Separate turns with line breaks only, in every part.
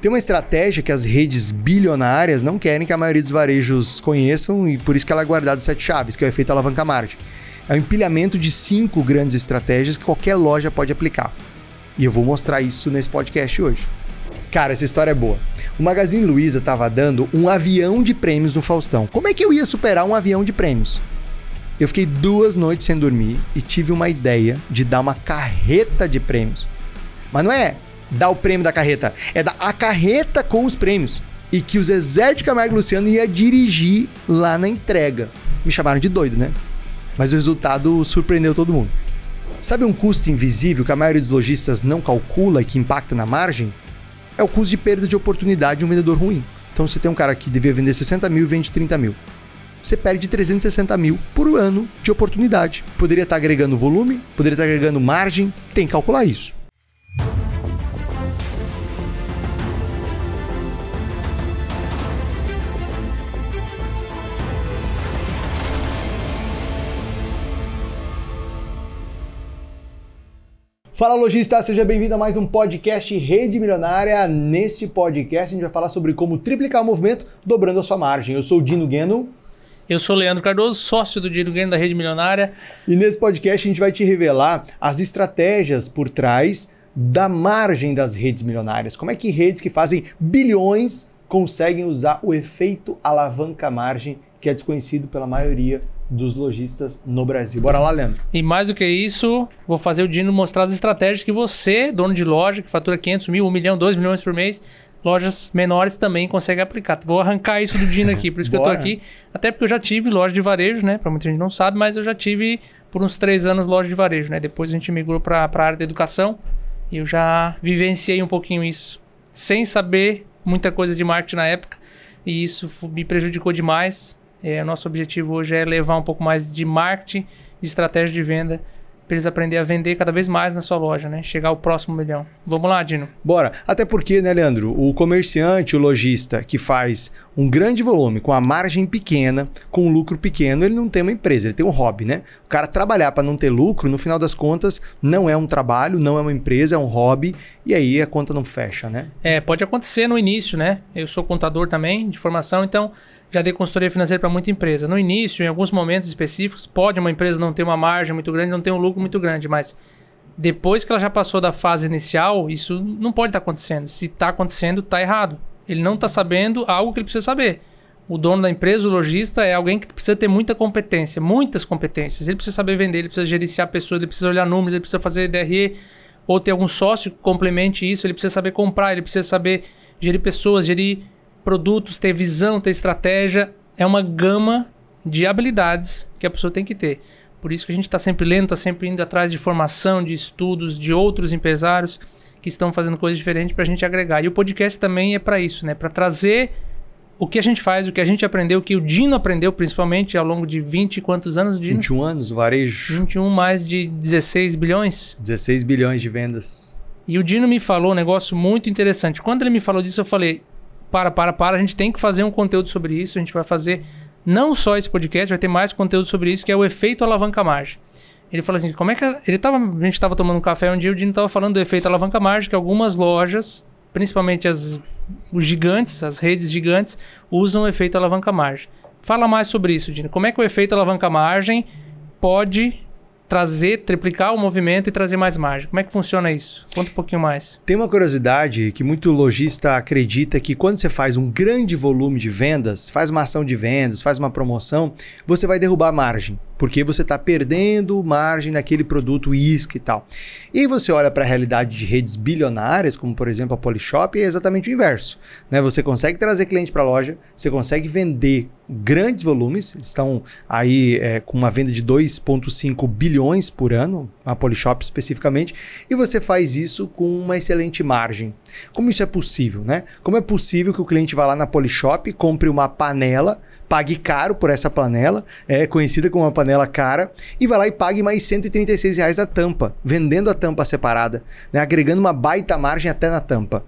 Tem uma estratégia que as redes bilionárias não querem que a maioria dos varejos conheçam e por isso que ela é guardada sete chaves, que é o efeito alavanca margem. É um empilhamento de cinco grandes estratégias que qualquer loja pode aplicar. E eu vou mostrar isso nesse podcast hoje. Cara, essa história é boa. O Magazine Luiza estava dando um avião de prêmios no Faustão. Como é que eu ia superar um avião de prêmios? Eu fiquei duas noites sem dormir e tive uma ideia de dar uma carreta de prêmios. Mas não é dar o prêmio da carreta, é dar a carreta com os prêmios. E que o Zezé de Camargo Luciano ia dirigir lá na entrega. Me chamaram de doido, né? Mas o resultado surpreendeu todo mundo. Sabe um custo invisível que a maioria dos lojistas não calcula e que impacta na margem? É o custo de perda de oportunidade de um vendedor ruim. Então você tem um cara que devia vender 60 mil e vende 30 mil. Você perde 360 mil por ano de oportunidade. Poderia estar agregando volume, poderia estar agregando margem, tem que calcular isso. Fala lojista, seja bem-vindo a mais um podcast Rede Milionária. Neste podcast a gente vai falar sobre como triplicar o movimento dobrando a sua margem. Eu sou o Dino Gueno.
Eu sou o Leandro Cardoso, sócio do Dino Gueno da Rede Milionária.
E nesse podcast a gente vai te revelar as estratégias por trás da margem das redes milionárias. Como é que redes que fazem bilhões conseguem usar o efeito alavanca margem que é desconhecido pela maioria dos lojistas no Brasil. Bora lá, Leandro.
E mais do que isso, vou fazer o Dino mostrar as estratégias que você, dono de loja, que fatura 500 mil, 1 milhão, 2 milhões por mês, lojas menores também conseguem aplicar. Vou arrancar isso do Dino aqui, por isso que eu tô aqui. Até porque eu já tive loja de varejo, né? Pra muita gente não sabe, mas eu já tive por uns três anos loja de varejo, né? Depois a gente migrou para a área da educação e eu já vivenciei um pouquinho isso. Sem saber muita coisa de marketing na época. E isso me prejudicou demais. É, nosso objetivo hoje é levar um pouco mais de marketing, de estratégia de venda para eles aprenderem a vender cada vez mais na sua loja, né? Chegar ao próximo milhão. Vamos lá, Dino.
Bora. Até porque, né, Leandro, o comerciante, o lojista que faz um grande volume com a margem pequena, com um lucro pequeno, ele não tem uma empresa, ele tem um hobby, né? O cara trabalhar para não ter lucro, no final das contas, não é um trabalho, não é uma empresa, é um hobby, e aí a conta não fecha, né?
É, pode acontecer no início, né? Eu sou contador também de formação, então já dei consultoria financeira para muita empresa. No início, em alguns momentos específicos, pode uma empresa não ter uma margem muito grande, não ter um lucro muito grande, mas depois que ela já passou da fase inicial, isso não pode estar tá acontecendo. Se está acontecendo, está errado. Ele não está sabendo algo que ele precisa saber. O dono da empresa, o lojista, é alguém que precisa ter muita competência, muitas competências. Ele precisa saber vender, ele precisa gerenciar pessoas, ele precisa olhar números, ele precisa fazer DRE, ou ter algum sócio que complemente isso, ele precisa saber comprar, ele precisa saber gerir pessoas, gerir produtos, ter visão, ter estratégia. É uma gama de habilidades que a pessoa tem que ter. Por isso que a gente está sempre lendo, está sempre indo atrás de formação, de estudos, de outros empresários que estão fazendo coisas diferentes para a gente agregar. E o podcast também é para isso, né? Para trazer o que a gente faz, o que a gente aprendeu, o que o Dino aprendeu, principalmente ao longo de 20 e quantos anos, Dino?
21 anos, varejo.
21 mais de 16 bilhões?
16 bilhões de vendas.
E o Dino me falou um negócio muito interessante. Quando ele me falou disso, eu falei: para, para, para, a gente tem que fazer um conteúdo sobre isso. A gente vai fazer não só esse podcast, vai ter mais conteúdo sobre isso, que é o efeito alavanca margem. Ele falou assim, como é que ele tava, a gente estava tomando um café um dia, o Dino estava falando do efeito alavanca margem, que algumas lojas, principalmente as os gigantes, as redes gigantes, usam o efeito alavanca margem. Fala mais sobre isso, Dino. Como é que o efeito alavanca margem pode trazer, triplicar o movimento e trazer mais margem. Como é que funciona isso? Conta um pouquinho mais.
Tem uma curiosidade que muito lojista acredita que quando você faz um grande volume de vendas, faz uma ação de vendas, faz uma promoção, você vai derrubar a margem porque você está perdendo margem naquele produto isca e tal. E você olha para a realidade de redes bilionárias, como por exemplo a Polishop, é exatamente o inverso. Né? Você consegue trazer cliente para a loja, você consegue vender grandes volumes, eles estão aí é, com uma venda de 2,5 bilhões por ano, a Polishop especificamente, e você faz isso com uma excelente margem. Como isso é possível, né? Como é possível que o cliente vá lá na Polishop, compre uma panela, pague caro por essa panela, é conhecida como uma panela cara, e vá lá e pague mais 136 reais da tampa, vendendo a tampa separada, né? agregando uma baita margem até na tampa.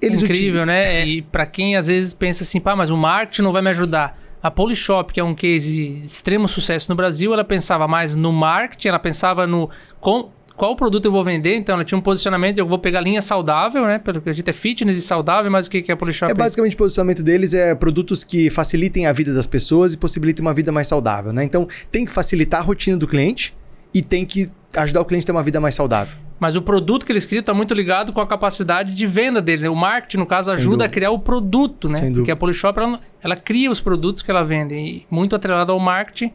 Eles Incrível, né? E para quem às vezes pensa assim, pá, mas o marketing não vai me ajudar. A Polishop, que é um case de extremo sucesso no Brasil, ela pensava mais no marketing, ela pensava no com, qual produto eu vou vender. Então, ela tinha um posicionamento, eu vou pegar linha saudável, né? Pelo que a gente é fitness e saudável, mas o que é a Polishop?
É basicamente o posicionamento deles é produtos que facilitem a vida das pessoas e possibilitem uma vida mais saudável, né? Então, tem que facilitar a rotina do cliente e tem que ajudar o cliente a ter uma vida mais saudável.
Mas o produto que eles criam está muito ligado com a capacidade de venda dele. Né? O marketing, no caso, Sem ajuda dúvida. a criar o produto, né? Sem Porque a Polishop, ela, ela cria os produtos que ela vende. E muito atrelado ao marketing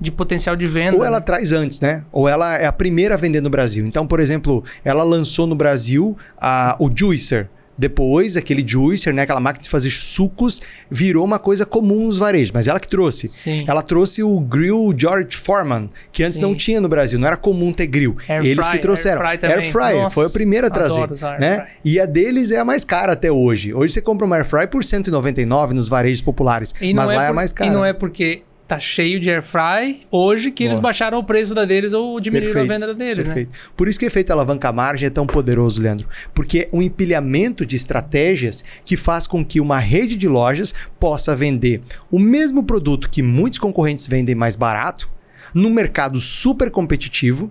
de potencial de venda.
Ou ela né? traz antes, né? Ou ela é a primeira a vender no Brasil. Então, por exemplo, ela lançou no Brasil a, o Juicer. Depois, aquele juicer, né, aquela máquina de fazer sucos, virou uma coisa comum nos varejos, mas ela que trouxe.
Sim.
Ela trouxe o grill George Foreman, que antes Sim. não tinha no Brasil, não era comum ter grill. Air Eles fry, que trouxeram.
Air fryer,
air fryer foi a primeira a trazer, né? E a deles é a mais cara até hoje. Hoje você compra uma air fry por 199 nos varejos populares, mas é lá é, por, é mais cara.
E não é porque tá cheio de air fry hoje que Boa. eles baixaram o preço da deles ou diminuíram perfeito, a venda deles, né? perfeito.
né? Por isso que o efeito alavanca margem é tão poderoso, Leandro, porque é um empilhamento de estratégias que faz com que uma rede de lojas possa vender o mesmo produto que muitos concorrentes vendem mais barato, num mercado super competitivo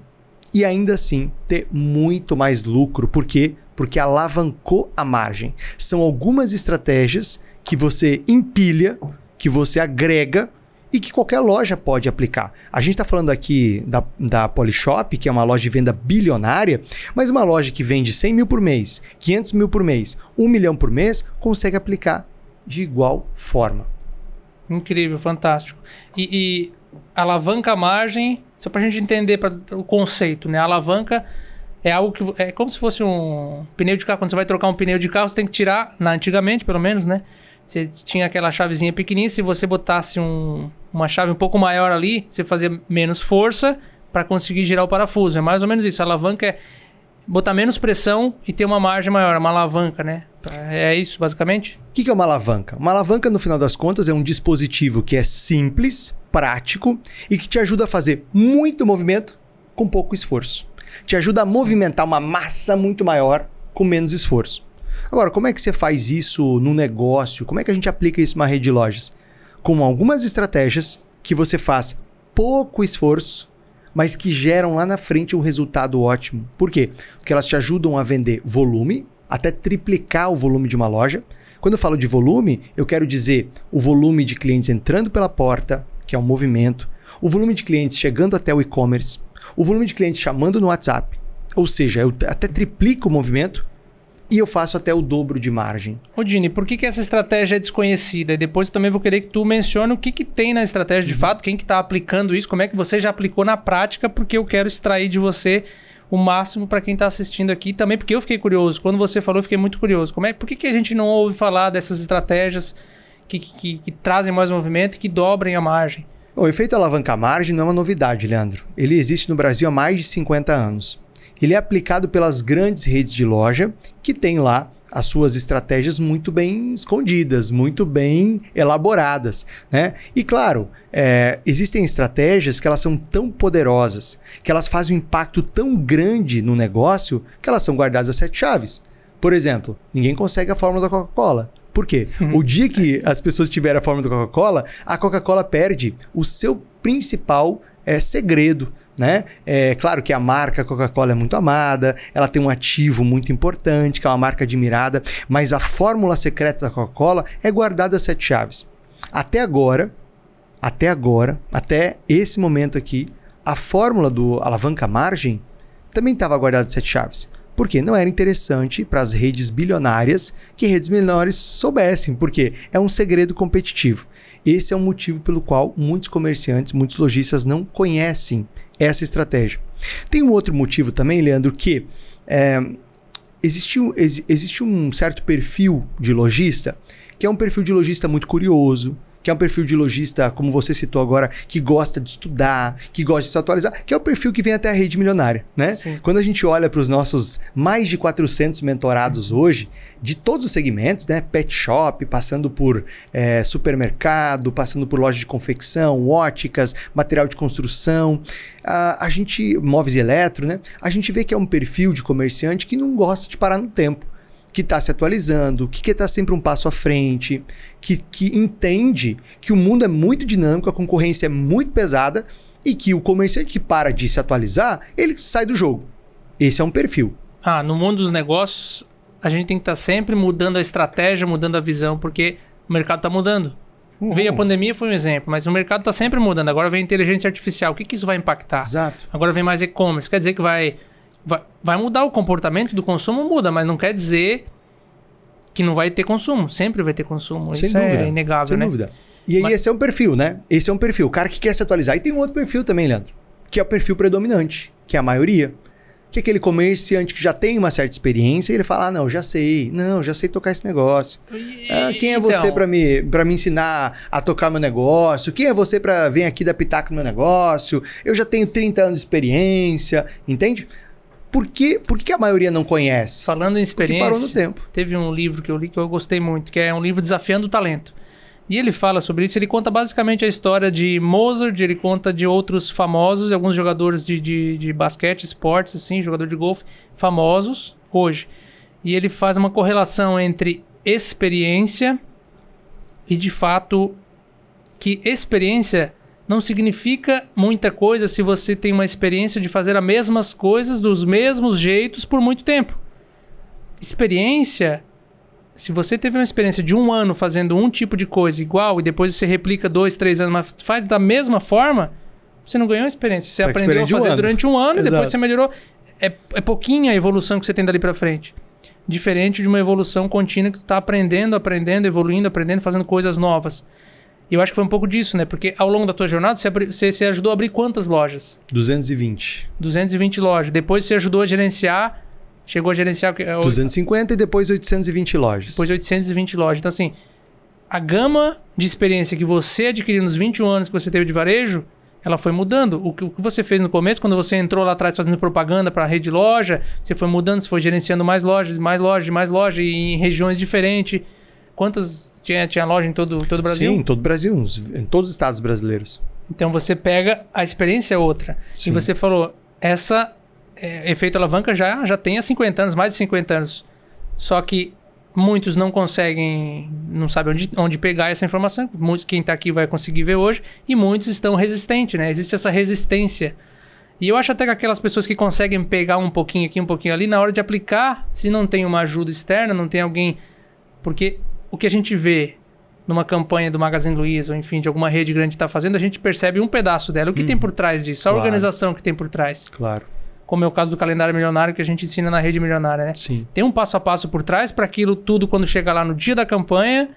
e ainda assim ter muito mais lucro. Por quê? Porque alavancou a margem. São algumas estratégias que você empilha, que você agrega e que qualquer loja pode aplicar. A gente está falando aqui da, da Polishop, que é uma loja de venda bilionária, mas uma loja que vende 100 mil por mês, 500 mil por mês, 1 milhão por mês, consegue aplicar de igual forma.
Incrível, fantástico. E, e alavanca a margem, só para a gente entender pra, o conceito, né? A alavanca é algo que é como se fosse um pneu de carro. Quando você vai trocar um pneu de carro, você tem que tirar, na, antigamente pelo menos, né? Você tinha aquela chavezinha pequenininha, se você botasse um, uma chave um pouco maior ali, você fazia menos força para conseguir girar o parafuso. É mais ou menos isso. A alavanca é botar menos pressão e ter uma margem maior, uma alavanca, né? É isso, basicamente?
O que é uma alavanca? Uma alavanca, no final das contas, é um dispositivo que é simples, prático e que te ajuda a fazer muito movimento com pouco esforço. Te ajuda a movimentar uma massa muito maior com menos esforço. Agora, como é que você faz isso no negócio? Como é que a gente aplica isso numa rede de lojas? Com algumas estratégias que você faz pouco esforço, mas que geram lá na frente um resultado ótimo. Por quê? Porque elas te ajudam a vender volume, até triplicar o volume de uma loja. Quando eu falo de volume, eu quero dizer o volume de clientes entrando pela porta, que é um movimento, o volume de clientes chegando até o e-commerce, o volume de clientes chamando no WhatsApp. Ou seja, eu até triplico o movimento e eu faço até o dobro de margem.
Ô Dini, por que, que essa estratégia é desconhecida? E depois eu também vou querer que tu mencione o que, que tem na estratégia de uhum. fato, quem que está aplicando isso, como é que você já aplicou na prática, porque eu quero extrair de você o máximo para quem está assistindo aqui. Também porque eu fiquei curioso. Quando você falou, eu fiquei muito curioso. Como é, por que, que a gente não ouve falar dessas estratégias que, que, que, que trazem mais movimento e que dobrem a margem?
O efeito alavanca margem não é uma novidade, Leandro. Ele existe no Brasil há mais de 50 anos ele é aplicado pelas grandes redes de loja que têm lá as suas estratégias muito bem escondidas, muito bem elaboradas, né? E claro, é, existem estratégias que elas são tão poderosas, que elas fazem um impacto tão grande no negócio, que elas são guardadas a sete chaves. Por exemplo, ninguém consegue a fórmula da Coca-Cola. Por quê? o dia que as pessoas tiverem a fórmula da Coca-Cola, a Coca-Cola perde o seu principal é, segredo, né? É claro que a marca Coca-Cola é muito amada, ela tem um ativo muito importante, que é uma marca admirada, mas a fórmula secreta da Coca-Cola é guardada a sete chaves. Até agora, até agora, até esse momento aqui, a fórmula do alavanca margem também estava guardada a sete chaves. Porque não era interessante para as redes bilionárias que redes menores soubessem, porque é um segredo competitivo. Esse é o motivo pelo qual muitos comerciantes, muitos lojistas não conhecem essa estratégia. Tem um outro motivo também, Leandro, que é, existe, um, existe um certo perfil de lojista que é um perfil de lojista muito curioso, que é um perfil de lojista, como você citou agora, que gosta de estudar, que gosta de se atualizar, que é o perfil que vem até a rede milionária, né? Sim. Quando a gente olha para os nossos mais de 400 mentorados hoje, de todos os segmentos, né? Pet shop, passando por é, supermercado, passando por loja de confecção, óticas, material de construção, a, a gente, móveis e eletro, né? A gente vê que é um perfil de comerciante que não gosta de parar no tempo que está se atualizando, que está sempre um passo à frente, que, que entende que o mundo é muito dinâmico, a concorrência é muito pesada e que o comerciante que para de se atualizar, ele sai do jogo. Esse é um perfil.
Ah, no mundo dos negócios, a gente tem que estar sempre mudando a estratégia, mudando a visão, porque o mercado está mudando.
Uhum.
Veio a pandemia, foi um exemplo, mas o mercado está sempre mudando. Agora vem a inteligência artificial. O que, que isso vai impactar?
Exato.
Agora vem mais e-commerce. Quer dizer que vai, vai, vai mudar o comportamento do consumo? Muda, mas não quer dizer que não vai ter consumo. Sempre vai ter consumo.
Sem
isso
dúvida.
é inegável,
Sem
né?
dúvida. E aí,
Mas-
esse é um perfil, né? Esse é um perfil. O cara que quer se atualizar. E tem um outro perfil também, Leandro, que é o perfil predominante, que é a maioria. Que é aquele comerciante que já tem uma certa experiência e ele fala: ah, não, já sei. Não, já sei tocar esse negócio. Ah, quem é você
Então,
pra me, pra me ensinar a tocar meu negócio? Quem é você pra vir aqui dar pitaco no meu negócio? Eu já tenho 30 anos de experiência, entende? Por que, por que a maioria não conhece?
Falando em
Porque
experiência,
parou no tempo.
teve um livro que eu li que eu gostei muito, que é um livro Desafiando o Talento. E ele fala sobre isso, ele conta basicamente a história de Mozart, ele conta de outros famosos, alguns jogadores de, de, de basquete, esportes, assim, jogador de golfe, famosos hoje. E ele faz uma correlação entre experiência e, de fato, que experiência não significa muita coisa se você tem uma experiência de fazer as mesmas coisas dos mesmos jeitos por muito tempo. Experiência, se você teve uma experiência de um ano fazendo um tipo de coisa igual e depois você replica dois, três anos, mas faz da mesma forma, você não ganhou experiência. Você
Foi
aprendeu a
um
fazer
ano.
durante um ano e depois
Exato.
você melhorou. É, é pouquinha a evolução que você tem dali pra frente. Diferente de uma evolução contínua que tu tá aprendendo, aprendendo, evoluindo, aprendendo, fazendo coisas novas. E eu acho que foi um pouco disso, né? Porque ao longo da tua jornada, você, abri- você, você ajudou a abrir quantas lojas?
220.
220 lojas. Depois você ajudou a gerenciar, chegou a gerenciar é, o-
250 e depois 820 lojas.
depois 820 lojas. Então, assim, a gama de experiência que você adquiriu nos 21 anos que você teve de varejo, ela foi mudando. O que, o que você fez no começo, quando você entrou lá atrás fazendo propaganda para a rede loja, você foi mudando, você foi gerenciando mais lojas, mais lojas, mais lojas, em regiões diferentes. Quantas tinha, tinha loja em todo, todo o Brasil?
Sim, em todo o Brasil, em todos os estados brasileiros.
Então você pega a experiência é outra.
Sim.
E você falou, essa é, efeito alavanca já, já tem há 50 anos, mais de 50 anos. Só que muitos não conseguem, não sabem onde, onde pegar essa informação. Muitos, quem está aqui vai conseguir ver hoje. E muitos estão resistentes, né? Existe essa resistência. E eu acho até que aquelas pessoas que conseguem pegar um pouquinho aqui, um pouquinho ali, na hora de aplicar, se não tem uma ajuda externa, não tem alguém. Porque o que a gente vê numa campanha do Magazine Luiza, ou enfim, de alguma rede grande está fazendo, a gente percebe um pedaço dela. O que tem por trás disso? A
Claro.
organização que tem por trás.
Claro.
Como é o caso do calendário milionário que a gente ensina na rede milionária, né?
Sim.
Tem um passo a passo por trás para aquilo tudo, quando chega lá no dia da campanha,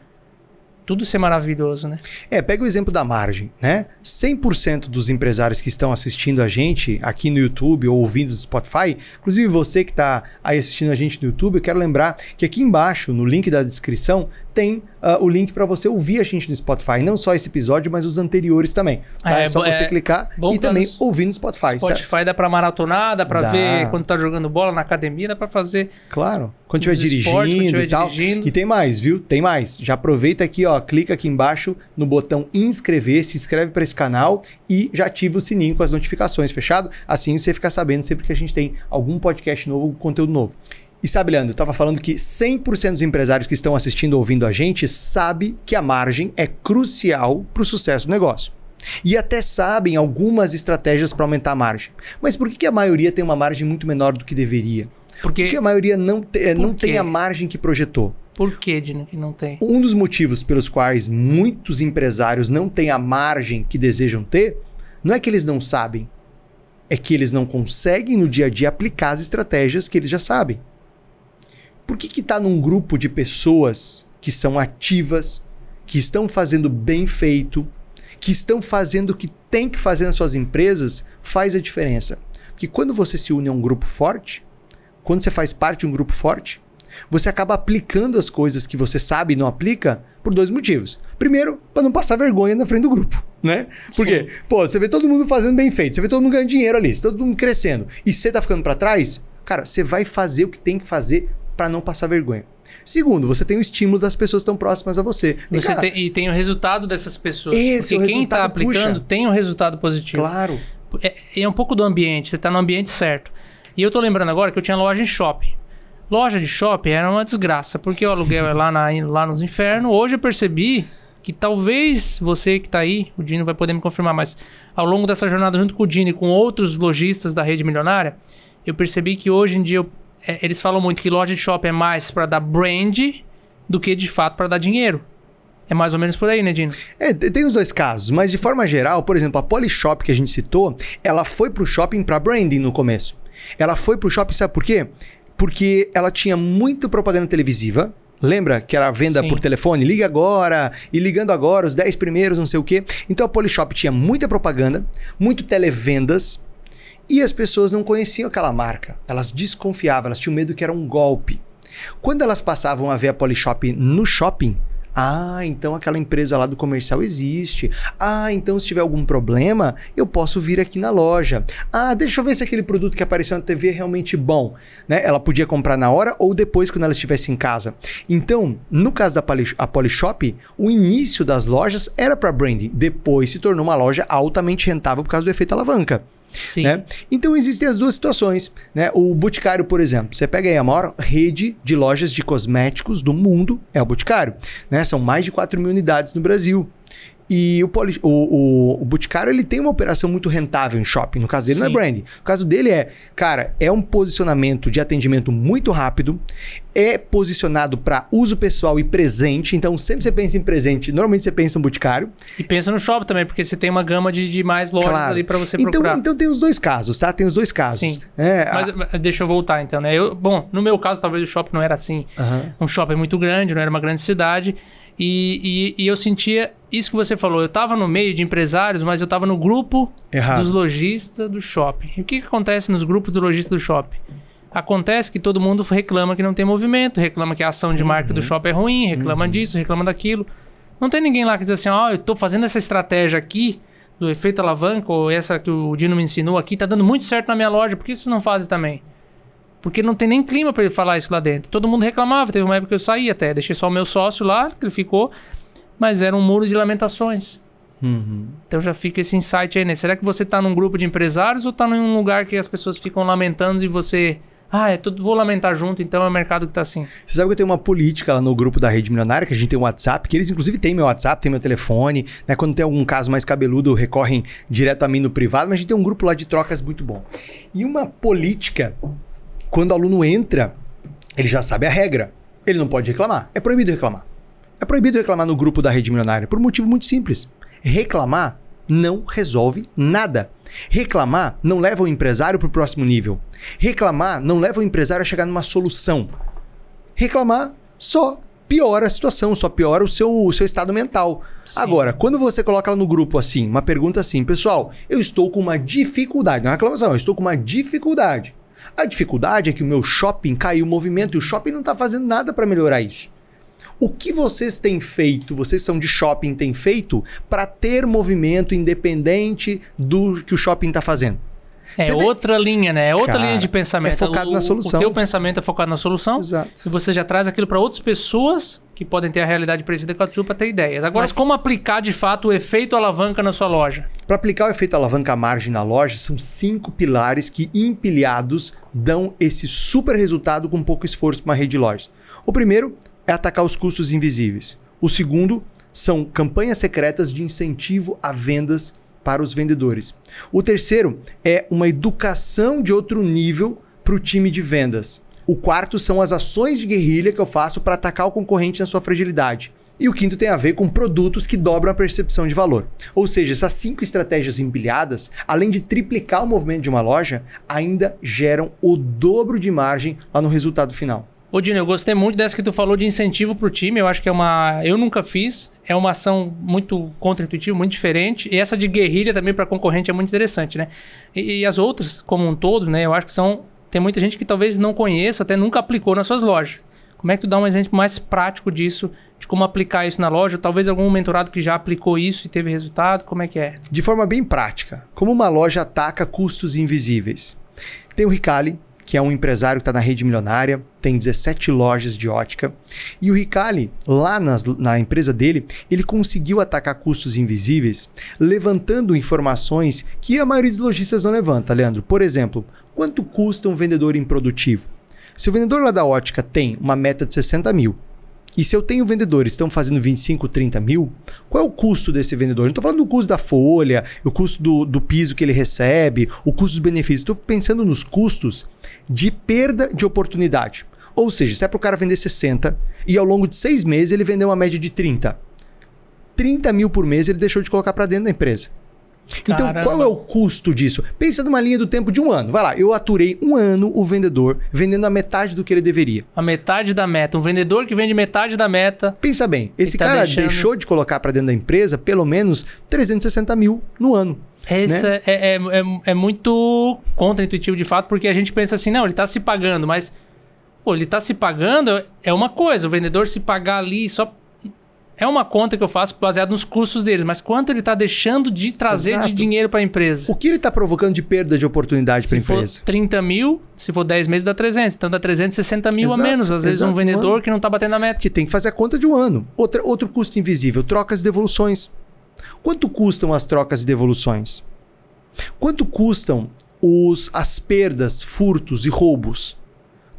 tudo ser maravilhoso, né?
É, pega o exemplo da margem, né? 100% dos empresários que estão assistindo a gente aqui no YouTube ou ouvindo do Spotify, inclusive você que está aí assistindo a gente no YouTube, eu quero lembrar que aqui embaixo, no link da descrição, tem ah, o link para você ouvir a gente no Spotify. Não só esse episódio, mas os anteriores também. Tá?
É,
É, só você
é
clicar e também ouvir no Spotify, certo?
Spotify dá pra maratonar, dá
Dá.
ver quando tá jogando bola na academia, dá pra fazer.
Claro. Quando estiver dirigindo
quando
e tal.
dirigindo.
E tem mais, viu? Tem mais. Já aproveita aqui, ó, clica aqui embaixo no botão inscrever, se inscreve para esse canal e já ativa o sininho com as notificações, fechado? Assim você fica sabendo sempre que a gente tem algum podcast novo, conteúdo novo. E sabe, Leandro, eu tava falando que 100% dos empresários que estão assistindo ou ouvindo a gente sabe que a margem é crucial para o sucesso do negócio. E até sabem algumas estratégias para aumentar a margem. Mas por que, que a maioria tem uma margem muito menor do que deveria? Por
Porque.
que, que a maioria não, te- eh,
Por
não tem a margem que projetou?
Por que, Dino, que não tem?
Um dos motivos pelos quais muitos empresários não têm a margem que desejam ter, não é que eles não sabem, é que eles não conseguem no dia a dia aplicar as estratégias que eles já sabem. Por que que tá num grupo de pessoas que são ativas, que estão fazendo bem feito, que estão fazendo o que tem que fazer nas suas empresas, faz a diferença? Porque quando você se une a um grupo forte, quando você faz parte de um grupo forte, você acaba aplicando as coisas que você sabe e não aplica por dois motivos. Primeiro, para não passar vergonha na frente do grupo, né? Porque, pô, você vê todo mundo fazendo bem feito, você vê todo mundo ganhando dinheiro ali, todo mundo crescendo, e você tá ficando para trás, cara, você vai fazer o que tem que fazer para não passar vergonha. Segundo, você tem o esestímulo das pessoas que estão próximas a você. E,
Você
cara,
tem- e tem o resultado dessas pessoas.
Esse,
porque quem tá
resultado
aplicando
puxa.
tem um resultado positivo.
Claro.
É, é um pouco do ambiente, você tá no ambiente certo. E eu tô lembrando agora que eu tinha loja em shopping. Loja de shopping era uma desgraça, porque o aluguel é lá, na, lá nos infernos. Hoje eu percebi que talvez você que tá aí, o Dino vai poder me confirmar, mas ao longo dessa jornada, junto com o Dino e com outros lojistas da rede milionária, eu percebi que hoje em dia eu, é, eles falam muito que loja de shopping é mais para dar brand do que de fato para dar dinheiro. É mais ou menos por aí, né, Dino?
É, tem os dois casos, mas de forma geral, por exemplo, a Polishop que a gente citou, ela foi pro shopping para branding no começo. Ela foi pro shopping, sabe por quê? Porque ela tinha muita propaganda televisiva, Lembra que era venda Sim. por telefone? Liga agora e ligando agora, os 10 primeiros, não sei o quê. Então a Polishop tinha muita propaganda, muito televendas e as pessoas não conheciam aquela marca. Elas desconfiavam, elas tinham medo que era um golpe. Quando elas passavam a ver a Polishop no shopping, ah, então aquela empresa lá do comercial existe. Ah, então se tiver algum problema, eu posso vir aqui na loja. Ah, deixa eu ver se aquele produto que apareceu na TV é realmente bom. Né? Ela podia comprar na hora ou depois quando ela estivesse em casa. Então, no caso da Polishop, o início das lojas era para branding. Depois se tornou uma loja altamente rentável por causa do efeito alavanca.
Sim.
Né? Então existem as duas situações. Né? O Boticário, por exemplo, você pega aí a maior rede de lojas de cosméticos do mundo, é o Boticário. Né? São mais de 4 mil unidades no Brasil. E o, poli, o, o, o Boticário ele tem uma operação muito rentável em shopping. No caso dele, Sim. não é branding. No caso dele é, cara, é um posicionamento de atendimento muito rápido, é posicionado para uso pessoal e presente. Então, sempre você pensa em presente, normalmente você pensa em Boticário.
E pensa no shopping também, porque você tem uma gama de, de mais lojas claro. ali para você
então,
procurar.
Então tem os dois casos, tá? Tem os dois casos.
Sim. É, Mas a... deixa eu voltar então, né? Eu, bom, no meu caso, talvez o shopping não era assim. Um shopping muito grande, não era uma grande cidade. E, e, e, eu sentia isso que você falou. Eu estava no meio de empresários, mas eu estava no grupo Errado. dos lojistas do shopping. E o que, que acontece nos grupos dos lojistas do shopping? Acontece que todo mundo reclama que não tem movimento, reclama que a ação de marca uhum. do shopping é ruim, reclama uhum. disso, reclama daquilo. Não tem ninguém lá que diz assim: Ó, oh, eu estou fazendo essa estratégia aqui do efeito alavanca, ou essa que o Dino me ensinou aqui, tá dando muito certo na minha loja, por que vocês não fazem também? Porque não tem nem clima para ele falar isso lá dentro. Todo mundo reclamava. Teve uma época que eu saí até. Deixei só o meu sócio lá, que ele ficou. Mas era um muro de lamentações.
Uhum.
Então já fica esse insight aí, né? Será que você está num grupo de empresários ou está num lugar que as pessoas ficam lamentando e você. Ah, é tudo, vou lamentar junto, então é o mercado que está assim.
Você sabe que eu tenho uma política lá no grupo da Rede Milionária, que a gente tem um WhatsApp, que eles inclusive têm meu WhatsApp, tem meu telefone, né? Quando tem algum caso mais cabeludo, recorrem direto a mim no privado, mas a gente tem um grupo lá de trocas muito bom. E uma política quando o aluno entra, ele já sabe a regra. Ele não pode reclamar. É proibido reclamar. É proibido reclamar no grupo da rede milionária por um motivo muito simples. Reclamar não resolve nada. Reclamar não leva o empresário para o próximo nível. Reclamar não leva o empresário a chegar numa solução. Reclamar só piora a situação, só piora o seu, o seu estado mental. Sim. Agora, quando você coloca lá no grupo assim, uma pergunta assim, pessoal, eu estou com uma dificuldade, não é reclamação, eu estou com uma dificuldade. A dificuldade é que o meu shopping caiu o movimento e o shopping não está fazendo nada para melhorar isso. O que vocês têm feito, vocês são de shopping, têm feito para ter movimento independente do que o shopping está fazendo?
É você outra linha, né? É outra
Cara,
linha de pensamento.
É focado
o,
na solução.
O teu pensamento é focado na solução.
Exato.
E você já traz aquilo para outras pessoas que podem ter a realidade parecida com a tua para ter ideias. Agora, Mas como aplicar de fato o efeito alavanca na sua loja?
Para aplicar o efeito alavanca margem na loja, são cinco pilares que empilhados dão esse super resultado com pouco esforço para uma rede de lojas. O primeiro é atacar os custos invisíveis. O segundo são campanhas secretas de incentivo a vendas para os vendedores. O terceiro é uma educação de outro nível para o time de vendas. O quarto são as ações de guerrilha que eu faço para atacar o concorrente na sua fragilidade. E o quinto tem a ver com produtos que dobram a percepção de valor. Ou seja, essas cinco estratégias empilhadas, além de triplicar o movimento de uma loja, ainda geram o dobro de margem lá no resultado final.
Ô, Dino, eu gostei muito dessa que tu falou de incentivo pro time. Eu acho que é uma. Eu nunca fiz. É uma ação muito contra-intuitiva, muito diferente. E essa de guerrilha também para concorrente é muito interessante, né? E, e, as outras, como um todo, né? Eu acho que são. Tem muita gente que talvez não conheça, até nunca aplicou nas suas lojas. Como é que tu dá um exemplo mais prático disso, de como aplicar isso na loja? Talvez algum mentorado que já aplicou isso e teve resultado? Como é que é?
De forma bem prática. Como uma loja ataca custos invisíveis? Tem o Ricali, que é um empresário que está na rede milionária, tem 17 lojas de ótica. E o Ricali, lá nas, na empresa dele, ele conseguiu atacar custos invisíveis, levantando informações que a maioria dos lojistas não levanta, Leandro. Por exemplo, quanto custa um vendedor improdutivo? Se o vendedor lá da ótica tem uma meta de 60 mil E se eu tenho vendedores que estão fazendo 25, 30 mil, qual é o custo desse vendedor? Não estou falando do custo da folha, o custo do, do piso que ele recebe, o custo dos benefícios. Estou pensando nos custos de perda de oportunidade. Ou seja, se é para o cara vender 60 e ao longo de seis meses ele vendeu uma média de 30. 30 mil por mês ele deixou de colocar para dentro da empresa. Então,
Caramba.
qual é o custo disso? Pensa numa linha do tempo de um ano. Vai lá, eu aturei um ano o vendedor vendendo a metade do que ele deveria.
A metade da meta. Um vendedor que vende metade da meta.
Pensa bem, esse
tá
cara
deixando-
deixou de colocar para dentro da empresa pelo menos 360 mil no ano.
Esse
Né?
é, é, é, é muito contra-intuitivo de fato, porque a gente pensa assim, não, ele tá se pagando, mas. Pô, ele tá se pagando é uma coisa, o vendedor se pagar ali só. É uma conta que eu faço baseado nos custos deles, mas quanto ele tá deixando de trazer
Exato.
de dinheiro para a empresa?
O que ele está provocando de perda de oportunidade para a
Se for
empresa?
30 mil, se for 10 meses, dá 300. Então dá 360 mil
Exato,
a menos. Às vezes
exato,
um vendedor
mano.
que não tá batendo a meta.
Que tem que fazer a conta de um ano. Outra, outro custo invisível, trocas e devoluções. Quanto custam as trocas e devoluções? Quanto custam os, as perdas, furtos e roubos?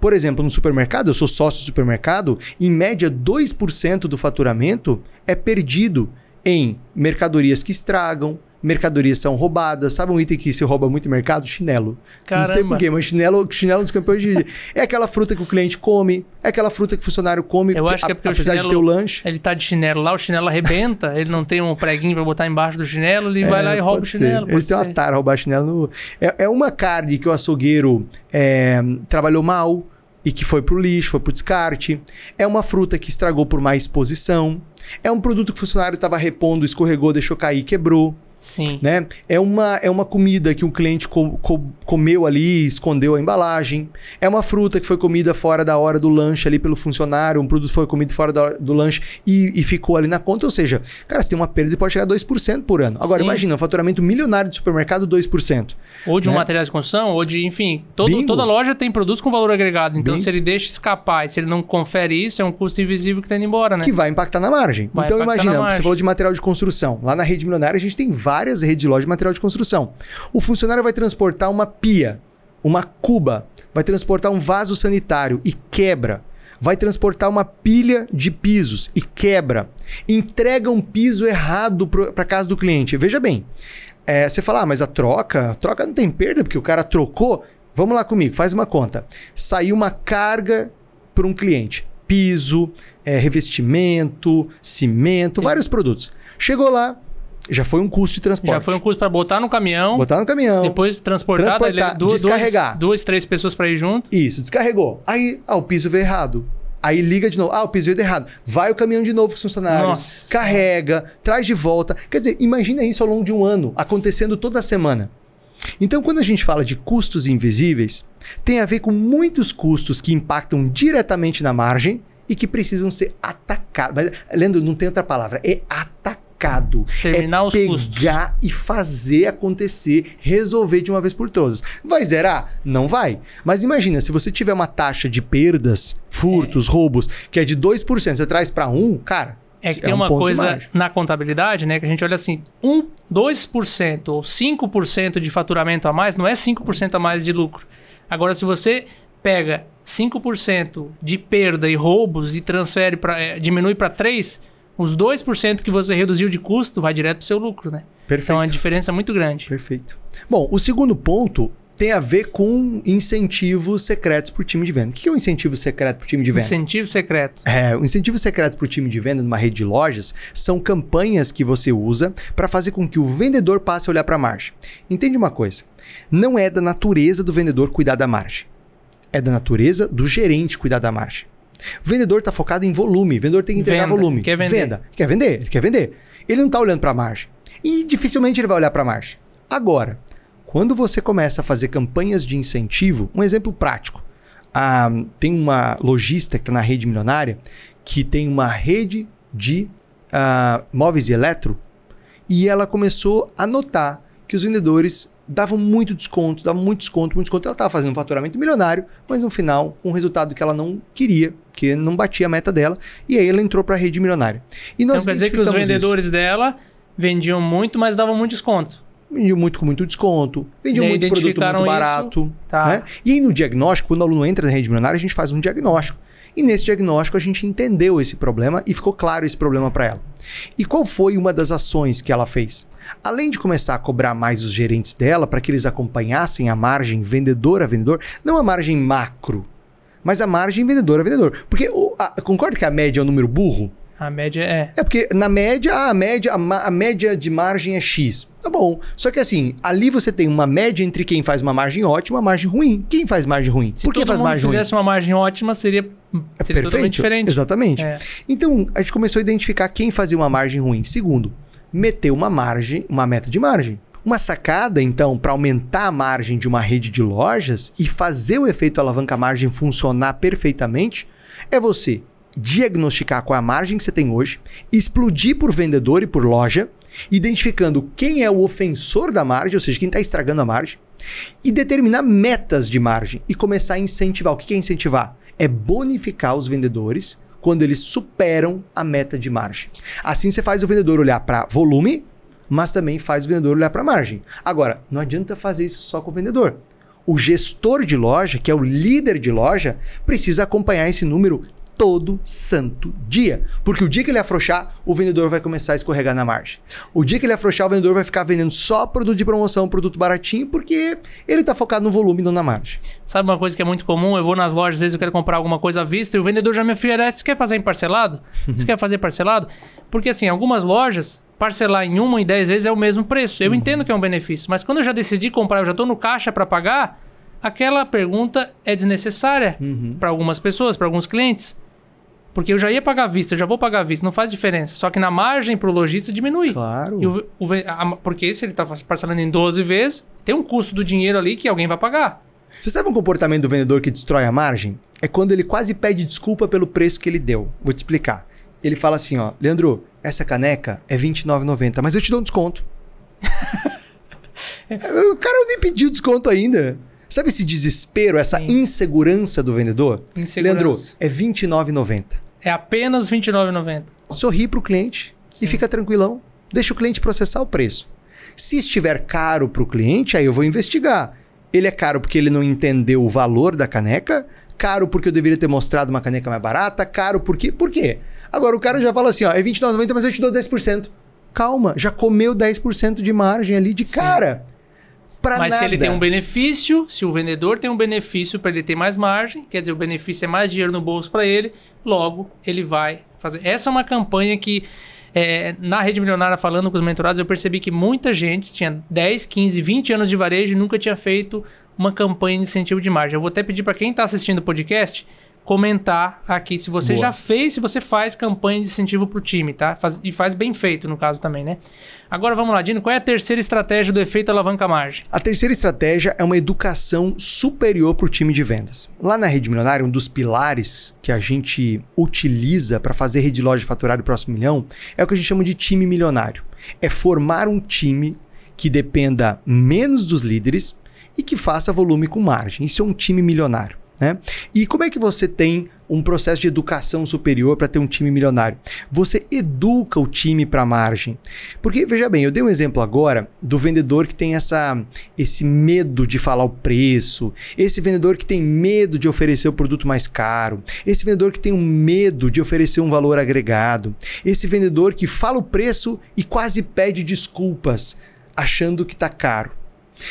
Por exemplo, no supermercado, eu sou sócio do supermercado, em média 2% do faturamento é perdido em mercadorias que estragam, mercadorias são roubadas. Sabe um item que se rouba muito em mercado? Chinelo. Não sei
Caramba.
porquê, mas chinelo, chinelo dos campeões de. É aquela fruta que o cliente come, é aquela fruta que o funcionário come,
Eu acho que é porque o
apesar de
chinelo-
ter o lanche.
Ele tá de chinelo lá, o chinelo arrebenta, ele não tem um preguinho pra botar embaixo do chinelo, ele vai lá e rouba o
É,
chinelo.
Eles
pode
têm uma tara roubar chinelo. No... É, é uma carne que o açougueiro é, trabalhou mal e que foi pro lixo, foi pro descarte. É uma fruta que estragou por má exposição. É um produto que o funcionário estava repondo, escorregou, deixou cair, quebrou.
Sim.
Né? É, uma, é uma comida que um cliente co- co- comeu ali, escondeu a embalagem. É uma fruta que foi comida fora da hora do lanche ali pelo funcionário. Um produto foi comido fora da hora do lanche e, e ficou ali na conta. Ou seja, cara, você tem uma perda e pode chegar a 2% por ano. Agora,
Sim.
imagina, um faturamento milionário de supermercado, 2%.
Ou de um
né?
material de construção, ou de, enfim, todo, toda loja tem produtos com valor agregado. Então,
Bingo.
se ele deixa escapar e se ele não confere isso, é um custo invisível que tá indo embora, né?
Que vai impactar na margem.
Vai
então, imagina,
margem.
você falou de material de construção. Lá na rede milionária, a gente tem várias redes de loja de material de construção. O funcionário vai transportar uma pia, uma cuba, vai transportar um vaso sanitário e quebra. Vai transportar uma pilha de pisos e quebra. Entrega um piso errado para casa do cliente. Veja bem, é, você fala, ah, mas a troca, a troca não tem perda porque o cara trocou. Vamos lá comigo, faz uma conta. Saiu uma carga para um cliente. Piso, é, revestimento, cimento, vários produtos. Chegou lá, já foi um custo de transporte.
Já foi um custo pra botar no caminhão,
Botar no caminhão.
depois transportar,
Transportar,
duas,
descarregar.
Duas, três pessoas pra ir junto.
Isso, descarregou. Aí, ah, o piso veio errado. Aí liga de novo. Ah, o piso veio errado. Vai o caminhão de novo com os funcionários.
Nossa.
Carrega, traz de volta. Quer dizer, imagina isso ao longo de um ano, acontecendo toda semana. Então, quando a gente fala de custos invisíveis, tem a ver com muitos custos que impactam diretamente na margem e que precisam ser atacados. Mas, Leandro, não tem outra palavra. É atacado.
Exterminar
é
os
pegar
custos.
e fazer acontecer, resolver de uma vez por todas. Vai zerar? Não vai. Mas imagina, se você tiver uma taxa de perdas, furtos, roubos, que é de 2%, você traz para 1, cara.
É que tem
um
uma coisa na contabilidade, né? Que a gente olha assim, um, 2% ou 5% de faturamento a mais não é 5% a mais de lucro. Agora, se você pega 5% de perda e roubos e transfere para diminui para 3, os 2% que você reduziu de custo vai direto pro seu lucro, né?
Perfeito.
Então é uma diferença muito grande.
Perfeito. Bom, o segundo ponto tem a ver com incentivos secretos para o time de venda. O que é um incentivo secreto para o time de venda?
Incentivo secreto.
É, o incentivo secreto para o time de venda numa rede de lojas são campanhas que você usa para fazer com que o vendedor passe a olhar para a margem. Entende uma coisa? Não é da natureza do vendedor cuidar da margem. É da natureza do gerente cuidar da margem. O vendedor está focado em volume. O vendedor tem que entregar
Venda,
volume.
quer vender.
Venda. Quer vender? Ele quer vender. Ele não está olhando para a margem. E dificilmente ele vai olhar para a margem. Agora, quando você começa a fazer campanhas de incentivo, um exemplo prático. Ah, tem uma lojista que está na rede milionária que tem uma rede de ah, móveis e eletro e ela começou a notar que os vendedores davam muito desconto, davam muito desconto, muito desconto. Ela estava fazendo um faturamento milionário, mas no final, um resultado que ela não queria, que não batia a meta dela, e aí ela entrou para a rede milionária. E nós
Então quer dizer que os
identificamos isso.
vendedores dela vendiam muito, mas davam muito desconto.
Vendiam muito com muito desconto, vendiam muito produto muito
isso,
barato.
tá.
né? E aí no diagnóstico, quando o aluno entra na rede milionária, a gente faz um diagnóstico. E nesse diagnóstico a gente entendeu esse problema e ficou claro esse problema para ela. E qual foi uma das ações que ela fez? Além de começar a cobrar mais os gerentes dela para que eles acompanhassem a margem vendedor a vendedor, não a margem macro, mas a margem vendedor a vendedor. Porque o, a, concorda que a média é um número burro?
A média é.
É porque na média, a média, a, a, média de margem é X. Tá bom. Só que assim, ali você tem uma média entre quem faz uma margem ótima e uma margem ruim. Quem faz margem ruim?
Se
Por que faz margem ruim?
Se fizesse uma margem ótima, seria,
é seria totalmente diferente. Exatamente. É. Então, a gente começou a identificar quem fazia uma margem ruim. Segundo, meter uma margem, uma meta de margem. Uma sacada, então, para aumentar a margem de uma rede de lojas e fazer o efeito alavanca margem funcionar perfeitamente, é você diagnosticar qual é a margem que você tem hoje, explodir por vendedor e por loja, identificando quem é o ofensor da margem, ou seja, quem está estragando a margem, e determinar metas de margem e começar a incentivar. O que é incentivar? É bonificar os vendedores quando eles superam a meta de margem. Assim você faz o vendedor olhar para volume, mas também faz o vendedor olhar para margem. Agora, não adianta fazer isso só com o vendedor. O gestor de loja, que é o líder de loja, precisa acompanhar esse número todo santo dia. Porque o dia que ele afrouxar, o vendedor vai começar a escorregar na margem. O dia que ele afrouxar, o vendedor vai ficar vendendo só produto de promoção, produto baratinho, porque ele está focado no volume e não na margem.
Sabe uma coisa que é muito comum? Eu vou nas lojas, às vezes eu quero comprar alguma coisa à vista e o vendedor já me oferece, você quer fazer em parcelado? Você quer fazer parcelado? Porque assim, algumas lojas, parcelar em uma e dez vezes é o mesmo preço. Eu uhum. entendo que é um benefício, mas quando eu já decidi comprar, eu já estou no caixa para pagar, aquela pergunta é desnecessária uhum. para algumas pessoas, para alguns clientes. Porque eu já ia pagar à vista, eu já vou pagar à vista, não faz diferença. Só que na margem pro lojista diminui.
Claro.
O, o, a, porque se ele tá parcelando em 12 vezes, tem um custo do dinheiro ali que alguém vai pagar.
Você sabe um comportamento do vendedor que destrói a margem? É quando ele quase pede desculpa pelo preço que ele deu. Vou te explicar. Ele fala assim, ó, Leandro, essa caneca é R$29,90, mas eu te dou um desconto. o cara nem pediu desconto ainda. Sabe esse desespero, essa Sim. insegurança do vendedor?
Insegurança.
Leandro, é R$29,90.
É apenas R$29,90.
Sorri para o cliente Sim. e fica tranquilão. Deixa o cliente processar o preço. Se estiver caro para o cliente, aí eu vou investigar. Ele é caro porque ele não entendeu o valor da caneca? Caro porque eu deveria ter mostrado uma caneca mais barata? Caro porque... Por quê? Agora o cara já fala assim, ó, é R$29,90, mas eu te dou 10%. Calma, já comeu 10% de margem ali de Sim. cara
para
nada.
Mas se ele tem um benefício, se o vendedor tem um benefício para ele ter mais margem, quer dizer, o benefício é mais dinheiro no bolso para ele, logo ele vai fazer. Essa é uma campanha que é, na Rede Milionária, falando com os mentorados, eu percebi que muita gente tinha 10, 15, 20 anos de varejo e nunca tinha feito uma campanha de incentivo de margem. Eu vou até pedir para quem está assistindo o podcast comentar aqui se você Boa. já fez, se você faz campanha de incentivo para o time, tá? Faz, e faz bem feito, no caso também, né? Agora vamos lá, Dino, qual é a terceira estratégia do efeito alavanca margem?
A terceira estratégia é uma educação superior para o time de vendas. Lá na Rede Milionária, um dos pilares que a gente utiliza para fazer rede loja faturar o próximo milhão é o que a gente chama de time milionário. É formar um time que dependa menos dos líderes e que faça volume com margem. Isso é um time milionário. Né? E como é que você tem um processo de educação superior para ter um time milionário? Você educa o time para a margem. Porque, veja bem, eu dei um exemplo agora do vendedor que tem essa, esse medo de falar o preço, esse vendedor que tem medo de oferecer o produto mais caro, esse vendedor que tem um medo de oferecer um valor agregado, esse vendedor que fala o preço e quase pede desculpas, achando que está caro.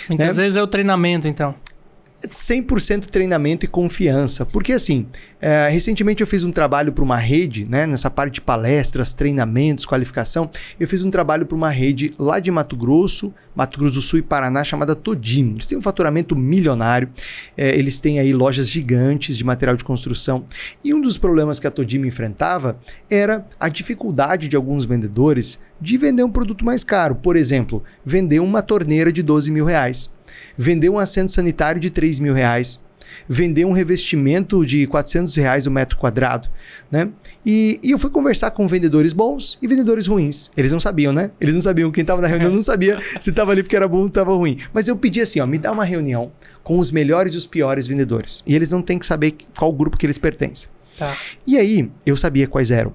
Muitas né? vezes é o treinamento, então.
100% treinamento e confiança. Porque assim, é, recentemente eu fiz um trabalho para uma rede, né, nessa parte de palestras, treinamentos, qualificação. Eu fiz um trabalho para uma rede lá de Mato Grosso, Mato Grosso do Sul e Paraná, chamada Todimo. Eles têm um faturamento milionário, é, eles têm aí lojas gigantes de material de construção. E um dos problemas que a Todimo enfrentava era a dificuldade de alguns vendedores de vender um produto mais caro. Por exemplo, vender uma torneira de 12 mil reais vender um assento sanitário de 3 mil reais, vender um revestimento de 400 reais o um metro quadrado, né? E, e, eu fui conversar com vendedores bons e vendedores ruins. Eles não sabiam, né? Eles não sabiam. Quem estava na reunião não sabia se estava ali porque era bom ou estava ruim. Mas eu pedi assim, ó, me dá uma reunião com os melhores e os piores vendedores. E eles não têm que saber qual grupo que eles pertencem.
Tá.
E aí, eu sabia quais eram.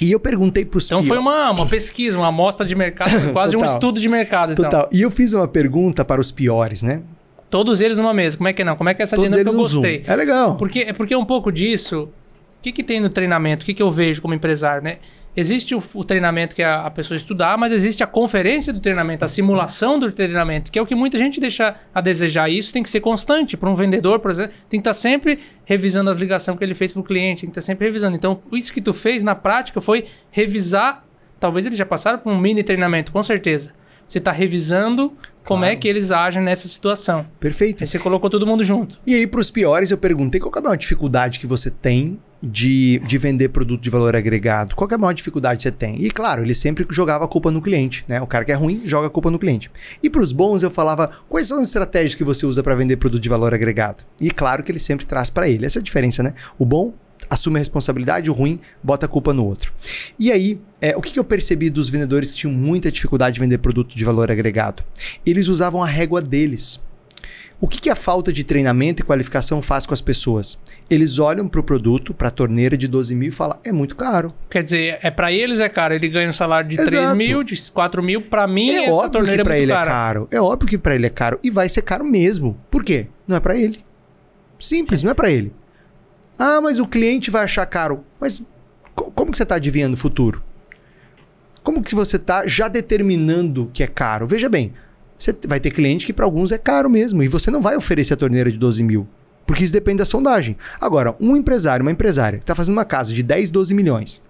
E eu perguntei para os
Então foi uma, uma pesquisa, uma amostra de mercado, quase um estudo de mercado. Então. Total.
E eu fiz uma pergunta para os piores, né?
Todos eles numa mesa. Como é que não? Como é que é essa
Todos
dinâmica
eu gostei? É legal.
Porque, é porque um pouco disso O que, que tem no treinamento? O que, que eu vejo como empresário, né? Existe o, o treinamento que é a, pessoa estudar, mas existe a conferência do treinamento, a simulação do treinamento, que é o que muita gente deixa a desejar. E isso tem que ser constante. Para um vendedor, por exemplo, tem que estar tá sempre revisando as ligações que ele fez para o cliente, tem que estar tá sempre revisando. Então, isso que tu fez na prática foi revisar. Talvez eles já passaram por um mini treinamento, com certeza. Você está revisando como claro. é que eles agem nessa situação.
Perfeito.
Aí você colocou todo mundo junto.
E aí, para os piores, eu perguntei qual é a maior dificuldade que você tem de, de vender produto de valor agregado? Qual é a maior dificuldade que você tem? E claro, ele sempre jogava a culpa no cliente, né? O cara que é ruim joga a culpa no cliente. E para os bons eu falava quais são as estratégias que você usa para vender produto de valor agregado? E claro que ele sempre traz para ele. Essa é a diferença, né? O bom assume a responsabilidade, o ruim bota a culpa no outro. E aí, é, o que, que eu percebi dos vendedores que tinham muita dificuldade de vender produto de valor agregado? Eles usavam a régua deles. O que, que a falta de treinamento e qualificação faz com as pessoas? Eles olham para o produto, para a torneira de 12 mil e falam, é muito caro.
Quer dizer, é para eles é caro. Ele ganha um salário de Exato. 3 mil, de 4 mil. Para mim, é essa óbvio torneira
que é ele
cara.
é caro. É óbvio que para ele é caro. E vai ser caro mesmo. Por quê? Não é para ele. Simples, não é para ele. Ah, mas o cliente vai achar caro. Mas como que você está adivinhando o futuro? Como que você está já determinando que é caro? Veja bem, você vai ter cliente que para alguns é caro mesmo. E você não vai oferecer a torneira de 12 mil. Porque isso depende da sondagem. Agora, um empresário, uma empresária que está fazendo uma casa de 10, 12 milhões,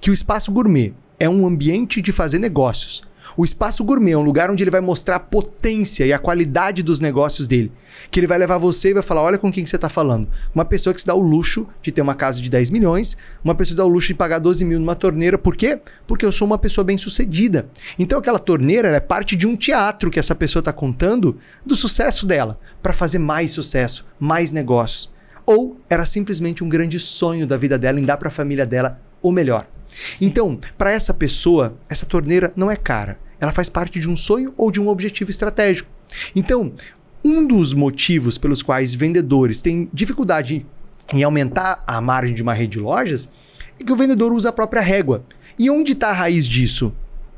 que o espaço gourmet é um ambiente de fazer negócios. O espaço gourmet é um lugar onde ele vai mostrar a potência e a qualidade dos negócios dele. Que ele vai levar você e vai falar: olha com quem que você está falando. Uma pessoa que se dá o luxo de ter uma casa de 10 milhões, uma pessoa que se dá o luxo de pagar 12 mil numa torneira. Por quê? Porque eu sou uma pessoa bem sucedida. Então aquela torneira é parte de um teatro que essa pessoa está contando do sucesso dela, para fazer mais sucesso, mais negócios. Ou era simplesmente um grande sonho da vida dela em dar para a família dela o melhor. Então, para essa pessoa, essa torneira não é cara. Ela faz parte de um sonho ou de um objetivo estratégico. Então, um dos motivos pelos quais vendedores têm dificuldade em aumentar a margem de uma rede de lojas é que o vendedor usa a própria régua. E onde está a raiz disso?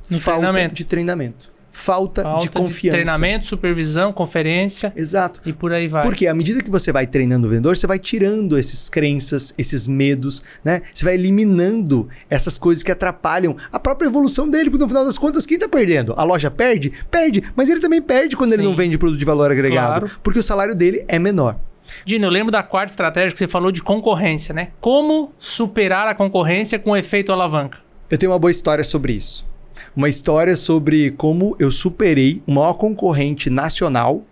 No Falta treinamento.
de treinamento falta, falta de confiança.
De treinamento, supervisão, conferência.
Exato.
E por aí vai.
Porque à medida que você vai treinando o vendedor, você vai tirando essas crenças, esses medos, né? Você vai eliminando essas coisas que atrapalham a própria evolução dele, porque no final das contas, quem está perdendo? A loja perde? Perde, mas ele também perde quando Sim. ele não vende produto de valor agregado, claro. porque o salário dele é menor.
Dino, eu lembro da quarta estratégia que você falou de concorrência, né? Como superar a concorrência com efeito alavanca?
Eu tenho uma boa história sobre isso uma história sobre como eu superei o maior concorrente nacional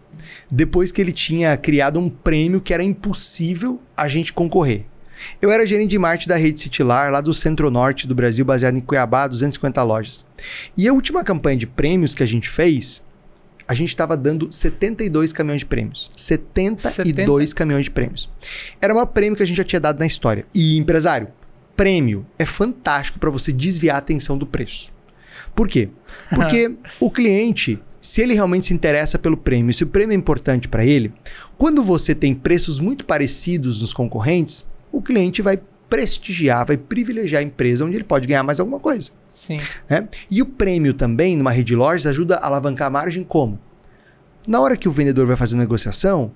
depois que ele tinha criado um prêmio que era impossível a gente concorrer. Eu era gerente de marketing da rede Citilar, lá do centro-norte do Brasil, baseado em Cuiabá, 250 lojas. E a última campanha de prêmios que a gente fez, a gente estava dando 72 caminhões de prêmios. 72 70? caminhões de prêmios. Era o maior prêmio que a gente já tinha dado na história. E, empresário, prêmio é fantástico para você desviar a atenção do preço. Por quê? Porque o cliente, se ele realmente se interessa pelo prêmio, se o prêmio é importante para ele, quando você tem preços muito parecidos nos concorrentes, o cliente vai prestigiar, vai privilegiar a empresa onde ele pode ganhar mais alguma coisa.
Sim.
Né? E o prêmio também, numa rede de lojas, ajuda a alavancar a margem como? Na hora que o vendedor vai fazer a negociação,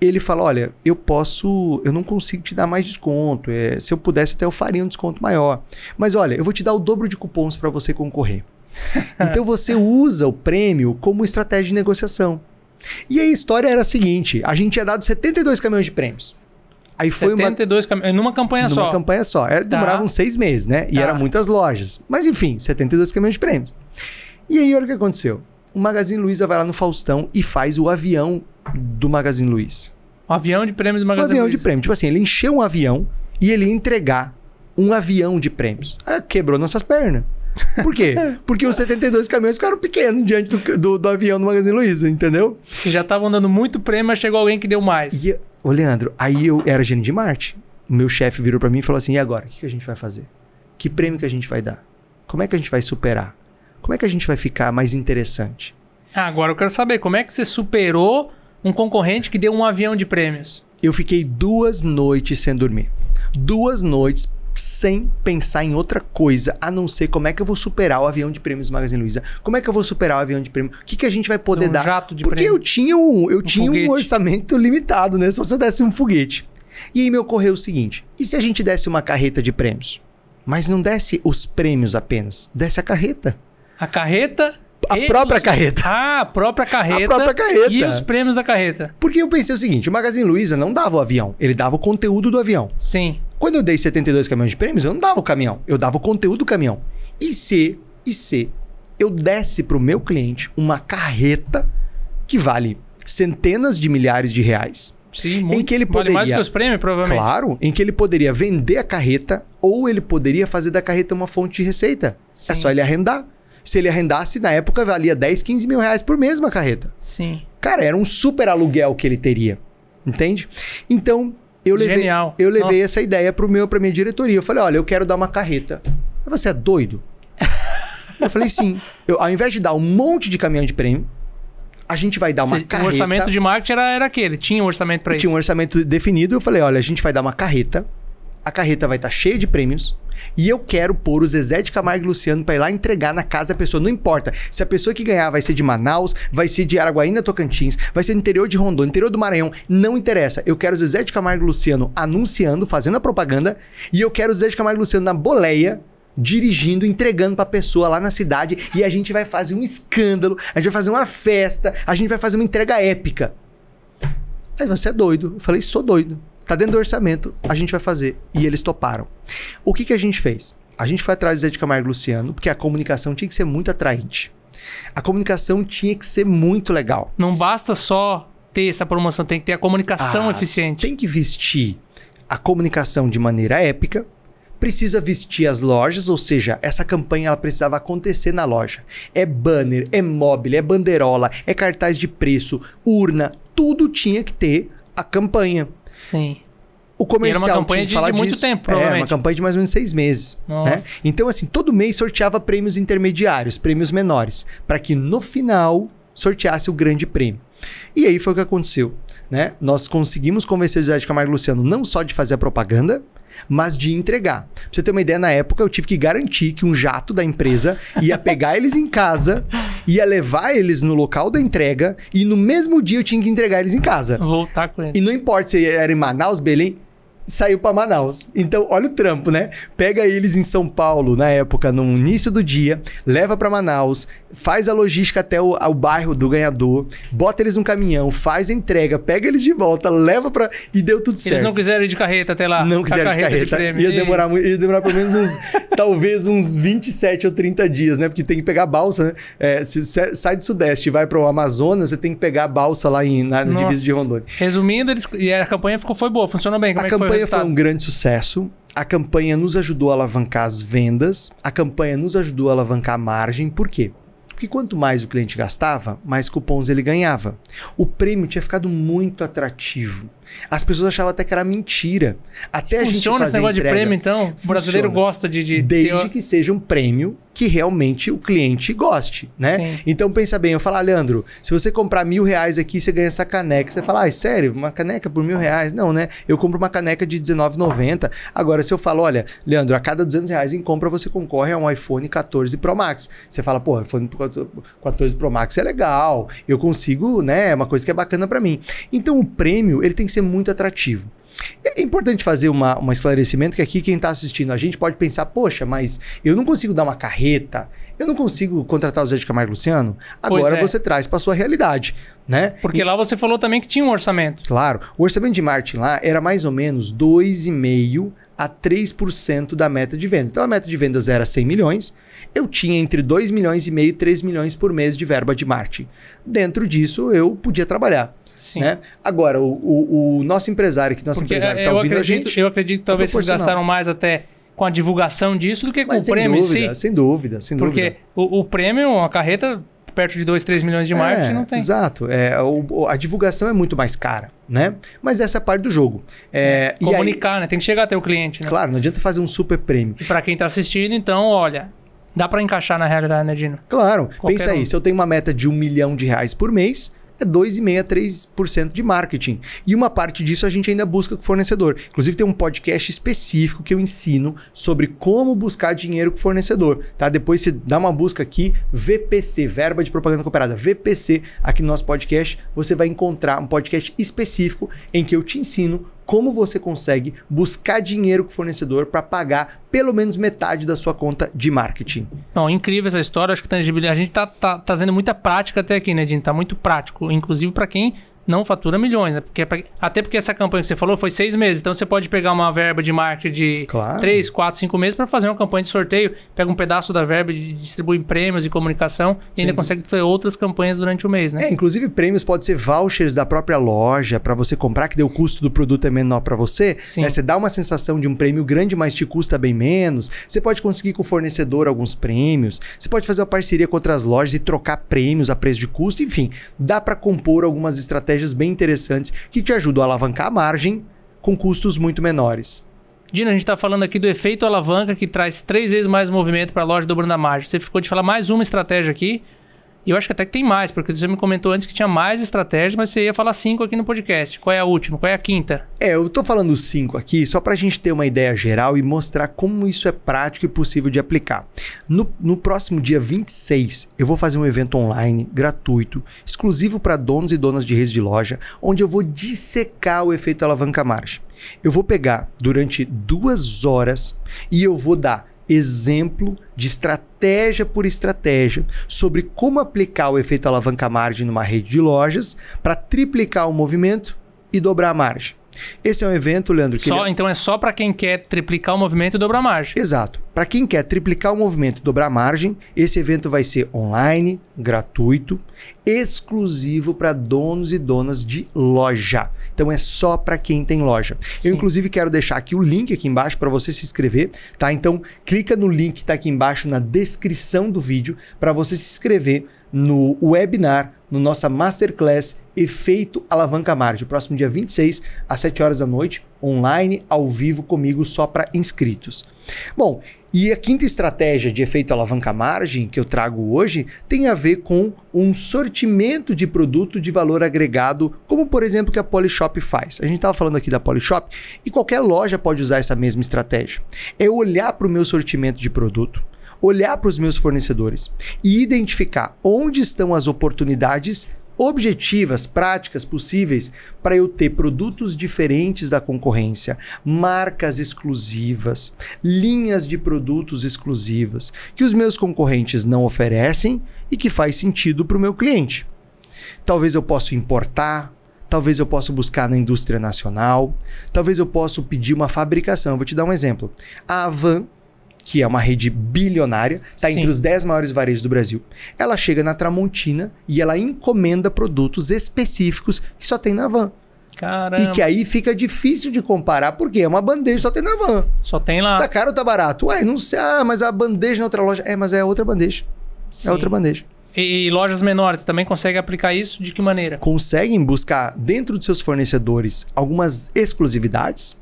ele fala: olha, eu posso, eu não consigo te dar mais desconto. É, se eu pudesse, até eu faria um desconto maior. Mas olha, eu vou te dar o dobro de cupons para você concorrer. então você usa o prêmio como estratégia de negociação. E a história era a seguinte: a gente tinha dado 72 caminhões de prêmios.
Aí foi 72 uma... caminhões, numa campanha
numa
só.
Numa campanha só. Era, tá. Demorava uns seis meses, né? E tá. eram muitas lojas. Mas enfim, 72 caminhões de prêmios. E aí, olha o que aconteceu. O Magazine Luiza vai lá no Faustão e faz o avião do Magazine Luiza.
Um avião de prêmios do Magazine
Um avião Luiza. de prêmio. Tipo assim, ele encheu um avião e ele ia entregar um avião de prêmios. Aí quebrou nossas pernas. Por quê? Porque os 72 caminhões ficaram pequenos diante do, do, do avião do Magazine Luiza, entendeu?
Você já estavam dando muito prêmio, mas chegou alguém que deu mais.
E, ô, Leandro, aí eu era gerente de Marte. Meu chefe virou para mim e falou assim: e agora? O que, que a gente vai fazer? Que prêmio que a gente vai dar? Como é que a gente vai superar? Como é que a gente vai ficar mais interessante?
Ah, agora eu quero saber, como é que você superou um concorrente que deu um avião de prêmios?
Eu fiquei duas noites sem dormir. Duas noites sem pensar em outra coisa a não ser como é que eu vou superar o avião de prêmios Magazine Luiza. Como é que eu vou superar o avião de prêmios? O que, que a gente vai poder
um
dar?
Jato de
Porque
prêmio.
eu tinha um, eu um tinha um orçamento limitado, né? Só se eu desse um foguete. E aí me ocorreu o seguinte: e se a gente desse uma carreta de prêmios? Mas não desse os prêmios apenas, desse a carreta.
A carreta.
A
e
própria
os-
carreta.
Ah, a própria carreta.
A própria carreta.
E os prêmios da carreta.
Porque eu pensei o seguinte: o Magazine Luiza não dava o avião, ele dava o conteúdo do avião.
Sim.
Quando eu dei 72 caminhões de prêmios, eu não dava o caminhão, eu dava o conteúdo do caminhão. E se, e se eu desse para o meu cliente uma carreta que vale centenas de milhares de reais?
Sim, muito.
que ele
Vale mais
poderia-
que os prêmios, provavelmente.
Claro, em que ele poderia vender a carreta ou ele poderia fazer da carreta uma fonte de receita.
Sim.
É só ele arrendar. Se ele arrendasse, na época valia 10, 15 mil reais por mês uma carreta.
Sim.
Cara, era um super aluguel que ele teria. Entende? Então, eu levei,
Genial.
eu levei
Nossa.
essa ideia pro meu, pra minha diretoria. Eu falei, olha, eu quero dar uma carreta. Você é doido? eu falei, sim. Eu, ao invés de dar um monte de caminhão de prêmio, a gente vai dar uma
Cê-
carreta.
O orçamento de marketing era, era aquele. Tinha um orçamento pra isso.
Tinha um orçamento definido. Eu falei, olha, a gente vai dar uma carreta. A carreta vai estar cheia de prêmios. E eu quero pôr o Zezé de Camargo e Luciano para ir lá entregar na casa da pessoa. Não importa se a pessoa que ganhar vai ser de Manaus, vai ser de Araguaína, Tocantins, vai ser do interior de Rondônia, interior do Maranhão. Não interessa. Eu quero o Zezé de Camargo e Luciano anunciando, fazendo a propaganda. E eu quero o Zezé de Camargo e Luciano na boleia. Dirigindo, entregando pra pessoa lá na cidade e a gente vai fazer um escândalo, a gente vai fazer uma festa, a gente vai fazer uma entrega épica. Aí você é doido. Eu falei, sou doido. Tá dentro do orçamento, a gente vai fazer. E eles toparam. O que, que a gente fez? A gente foi atrás do Zé de Camargo e Luciano, porque a comunicação tinha que ser muito atraente. A comunicação tinha que ser muito legal.
Não basta só ter essa promoção, tem que ter a comunicação
Ah,
eficiente.
Tem que vestir a comunicação de maneira épica. Precisa vestir as lojas, ou seja, essa campanha ela precisava acontecer na loja. É banner, é mobile, é banderola, é cartaz de preço, urna, tudo tinha que ter a campanha.
Sim.
O comercial
E era uma campanha de- de muito
disso.
tempo,
É, uma campanha de mais ou menos seis meses. Né? Então, assim, todo mês sorteava prêmios intermediários, prêmios menores, para que no final sorteasse o grande prêmio. E aí foi o que aconteceu. Né? Nós conseguimos convencer o José de Camargo Luciano não só de fazer a propaganda, mas de entregar. Pra você ter uma ideia, na época eu tive que garantir que um jato da empresa ia pegar eles em casa, ia levar eles no local da entrega e no mesmo dia eu tinha que entregar eles em casa.
Voltar com ele.
E não importa se era em Manaus, Belém, saiu pra Manaus. Então, olha o trampo, né? Pega eles em São Paulo, na época, no início do dia, leva pra Manaus, faz a logística até o, ao bairro do ganhador, bota eles num caminhão, faz a entrega, pega eles de volta, leva pra. E deu tudo certo.
Eles não quiseram ir de carreta até lá.
Não quiseram de carreta.
prêmio.
ia, demorar, ia demorar pelo menos uns, talvez uns 27 ou 30 dias, né? Porque tem que pegar a balsa, né? É, se você sai do Sudeste e vai para o Amazonas, você tem que pegar a balsa lá em, na, na
Nossa.
divisa de Rondônia.
Resumindo, eles... e a campanha ficou, foi boa, funcionou bem. Como
a
é que foi
campanha foi, um grande sucesso. A campanha nos ajudou a alavancar as vendas. A campanha nos ajudou a alavancar a margem. Por quê? Porque quanto mais o cliente gastava, mais cupons ele ganhava. O prêmio tinha ficado muito atrativo. As pessoas achavam até que era mentira. Até a gente
Funciona
fazer
esse negócio
entrega,
de prêmio, então? O brasileiro
Funciona.
gosta de... de
Desde
ter-
que seja um prêmio que realmente o cliente goste, né?
Sim.
Então pensa bem, eu falo, ah, Leandro, se você comprar mil reais aqui, você ganha essa caneca. Você fala, ah, sério? Uma caneca por mil reais? Não, né? Eu compro uma caneca de R$19,90. Agora, se eu falo, olha, Leandro, a cada 200 reais em compra, você concorre a um iPhone 14 Pro Max. Você fala, pô, iPhone 14 Pro Max é legal, eu consigo, né? É uma coisa que é bacana pra mim. Então o prêmio, ele tem que ser muito atrativo. É importante fazer uma, um esclarecimento que aqui quem está assistindo a gente pode pensar, poxa, mas eu não consigo dar uma carreta, eu não consigo contratar o Zé de Camargo e Luciano. Agora
é.
você traz para sua realidade, né?
Porque lá você falou também que tinha um orçamento.
Claro, o orçamento de marketing lá era mais ou menos 2,5% a 3% da meta de vendas. Então a meta de vendas era 100 milhões, eu tinha entre 2 milhões e meio e 3 milhões por mês de verba de marketing. Dentro disso eu podia trabalhar.
Sim.
Né? Agora, o, o- o nosso empresário, que nosso
Porque
empresário
é,
está ouvindo
acredito,
a gente.
eu acredito que talvez vocês gastaram mais até com a divulgação disso do que com
Mas
o
sem
prêmio
dúvida,
em si.
sem dúvida, sem
Porque
dúvida.
o, o prêmio, a carreta, perto de 2, 3 milhões de marketing,
É,
não tem.
Exato. É, o- a divulgação é muito mais cara, né? Mas essa é a parte do jogo. É, e aí,
Comunicar, né? Tem que chegar até o cliente, né?
claro, não adianta fazer um super prêmio.
E pra quem tá assistindo, então, olha, dá pra encaixar na realidade, né, Dino?
Claro,
Qualquer
pensa aí,
um.
se eu tenho uma meta de um milhão de reais por mês, é 2,5% a 3% de marketing. E uma parte disso a gente ainda busca com o fornecedor. Inclusive tem um podcast específico que eu ensino sobre como buscar dinheiro com o fornecedor, tá? Depois você dá uma busca aqui, VPC, Verba de Propaganda Cooperada, VPC, aqui no nosso podcast, você vai encontrar um podcast específico em que eu te ensino como você consegue buscar dinheiro com o fornecedor para pagar pelo menos metade da sua conta de marketing.
Não, incrível essa história. Acho que. A gente tá, tá, tá fazendo muita prática até aqui, né, Dinho? Tá muito prático. Inclusive para quem não fatura milhões, né? Porque, é até porque essa campanha que você falou foi seis meses. Então você pode pegar uma verba de marketing de claro. três, quatro, cinco meses para fazer uma campanha de sorteio. Pega um pedaço da verba e distribui prêmios e comunicação e ainda consegue fazer outras campanhas durante o mês, né?
É, inclusive prêmios pode ser vouchers da própria loja para você comprar, que deu o custo do produto é menor para você. Sim. Né? Você dá uma sensação de um prêmio grande, mas te custa bem menos. Você pode conseguir com o fornecedor alguns prêmios. Você pode fazer uma parceria com outras lojas e trocar prêmios a preço de custo. Enfim, dá para compor algumas estratégias bem interessantes que te ajudam a alavancar a margem com custos muito menores.
Dino, a gente está falando aqui do efeito alavanca que traz três vezes mais movimento para a loja dobrando a margem. Você ficou de falar mais uma estratégia aqui e eu acho que até que tem mais, porque você me comentou antes que tinha mais estratégias, mas você ia falar cinco aqui no podcast. Qual é a última? Qual é a quinta?
É, eu tô falando cinco aqui só para a gente ter uma ideia geral e mostrar como isso é prático e possível de aplicar. No, no próximo dia 26, eu vou fazer um evento online gratuito, exclusivo para donos e donas de redes de loja, onde eu vou dissecar o efeito alavanca margem. Eu vou pegar durante duas horas e eu vou dar exemplo de estratégia por estratégia sobre como aplicar o efeito alavanca margem numa rede de lojas para triplicar o movimento e dobrar a margem. Esse é um evento, Leandro.
Que só,
ele...
Então é só para quem quer triplicar o movimento e dobrar a margem.
Exato. Para quem quer triplicar o movimento e dobrar a margem, esse evento vai ser online, gratuito, exclusivo para donos e donas de loja. Então é só para quem tem loja. Sim. Eu inclusive quero deixar aqui o link aqui embaixo para você se inscrever, tá? Então clica no link que está aqui embaixo na descrição do vídeo para você se inscrever no webinar, no nossa masterclass Efeito Alavanca Margem, próximo dia 26 às 7 horas da noite, online, ao vivo comigo, só para inscritos. Bom, e a quinta estratégia de efeito alavanca margem que eu trago hoje tem a ver com um sortimento de produto de valor agregado, como por exemplo que a Polishop faz. A gente estava falando aqui da Polishop e qualquer loja pode usar essa mesma estratégia. É olhar para o meu sortimento de produto, olhar para os meus fornecedores e identificar onde estão as oportunidades objetivas, práticas possíveis para eu ter produtos diferentes da concorrência, marcas exclusivas, linhas de produtos exclusivas que os meus concorrentes não oferecem e que faz sentido para o meu cliente. Talvez eu possa importar, talvez eu possa buscar na indústria nacional, talvez eu possa pedir uma fabricação. vou te dar um exemplo. A Avan que é uma rede bilionária, está entre os 10 maiores varejos do Brasil. Ela chega na Tramontina e ela encomenda produtos específicos que só tem na van.
Caramba.
E que aí fica difícil de comparar, porque é uma bandeja, só tem na van.
Só tem lá.
Tá caro ou tá barato? Ué, não sei. Ah, mas a bandeja na outra loja. É, mas é outra bandeja. É Sim. É outra bandeja.
E, e, lojas menores também conseguem aplicar isso? De que maneira?
Conseguem buscar dentro de seus fornecedores algumas exclusividades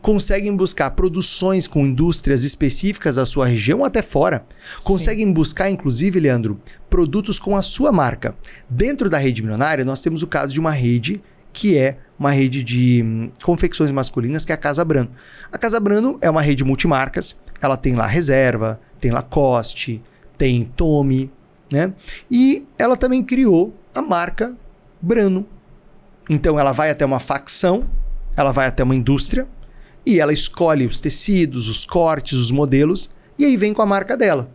conseguem buscar produções com indústrias específicas da sua região até fora. Conseguem Sim. buscar, inclusive, Leandro, produtos com a sua marca. Dentro da rede milionária, nós temos o caso de uma rede que é uma rede de hum, confecções masculinas, que é a Casa Brano. A Casa Brano é uma rede multimarcas, ela tem lá Reserva, tem Lacoste, tem Tommy, né? E ela também criou a marca Brano. Então ela vai até uma facção, ela vai até uma indústria, e ela escolhe os tecidos, os cortes, os modelos e aí vem com a marca dela.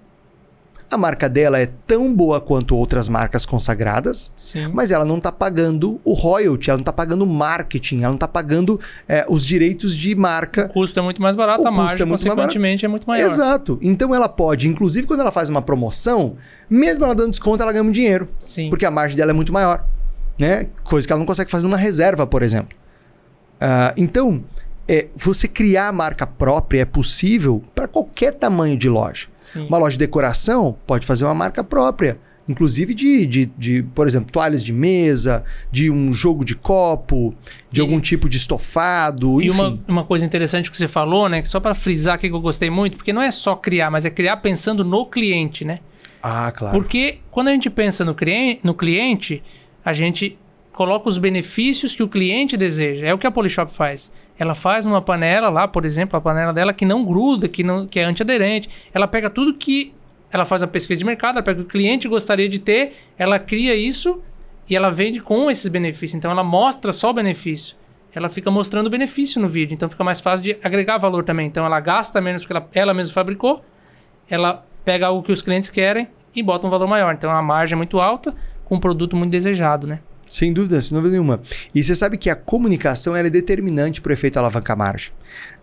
A marca dela é tão boa quanto outras marcas consagradas, Sim. mas ela não está pagando o royalty, ela não está pagando o marketing, ela não está pagando é, os direitos de marca.
O custo é muito mais barato, o a margem, é muito consequentemente, é muito maior.
Exato. Então ela pode, inclusive quando ela faz uma promoção, mesmo ela dando desconto, ela ganha um dinheiro. Sim. Porque a margem dela é muito maior. Né? Coisa que ela não consegue fazer numa reserva, por exemplo. Uh, então, é, você criar a marca própria é possível para qualquer tamanho de loja. Sim. Uma loja de decoração pode fazer uma marca própria. Inclusive de, de, de, por exemplo, toalhas de mesa, de um jogo de copo, de e, algum tipo de estofado.
E uma, uma coisa interessante que você falou, né? Que só para frisar aqui que eu gostei muito, porque não é só criar, mas é criar pensando no cliente, né?
Ah, claro.
Porque quando a gente pensa no, no cliente, a gente coloca os benefícios que o cliente deseja. É o que a Polishop faz. Ela faz uma panela lá, por exemplo, a panela dela que não gruda, que, não, que é antiaderente. Ela pega tudo que. Ela faz a pesquisa de mercado, ela pega o que o cliente gostaria de ter, ela cria isso e ela vende com esses benefícios. Então ela mostra só o benefício. ela fica mostrando o benefício no vídeo. Então fica mais fácil de agregar valor também. Então ela gasta menos porque ela, ela mesma fabricou, ela pega algo que os clientes querem e bota um valor maior. Então a margem é muito alta com um produto muito desejado, né?
Sem dúvida, sem dúvida nenhuma. E você sabe que a comunicação é determinante para o efeito alavanca-margem.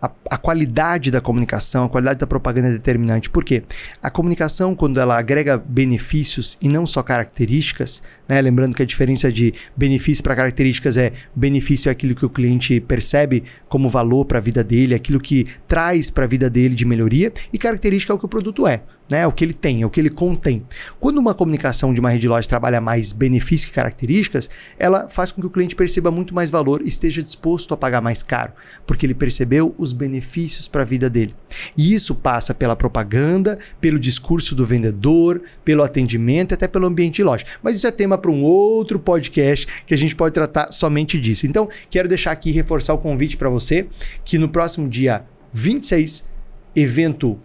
A, a, qualidade da comunicação, a qualidade da propaganda é determinante. Por quê? A comunicação, quando ela agrega benefícios e não só características, né? lembrando que a diferença de benefício para características é benefício é aquilo que o cliente percebe como valor para a vida dele, aquilo que traz para a vida dele de melhoria, e característica é o que o produto é né? O que ele tem, o que ele contém. Quando uma comunicação de uma rede de loja trabalha mais benefícios que características, ela faz com que o cliente perceba muito mais valor e esteja disposto a pagar mais caro, porque ele percebeu os benefícios para a vida dele. E isso passa pela propaganda, pelo discurso do vendedor, pelo atendimento até pelo ambiente de loja. Mas isso é tema para um outro podcast que a gente pode tratar somente disso. Então, quero deixar aqui reforçar o convite para você que no próximo dia 26, evento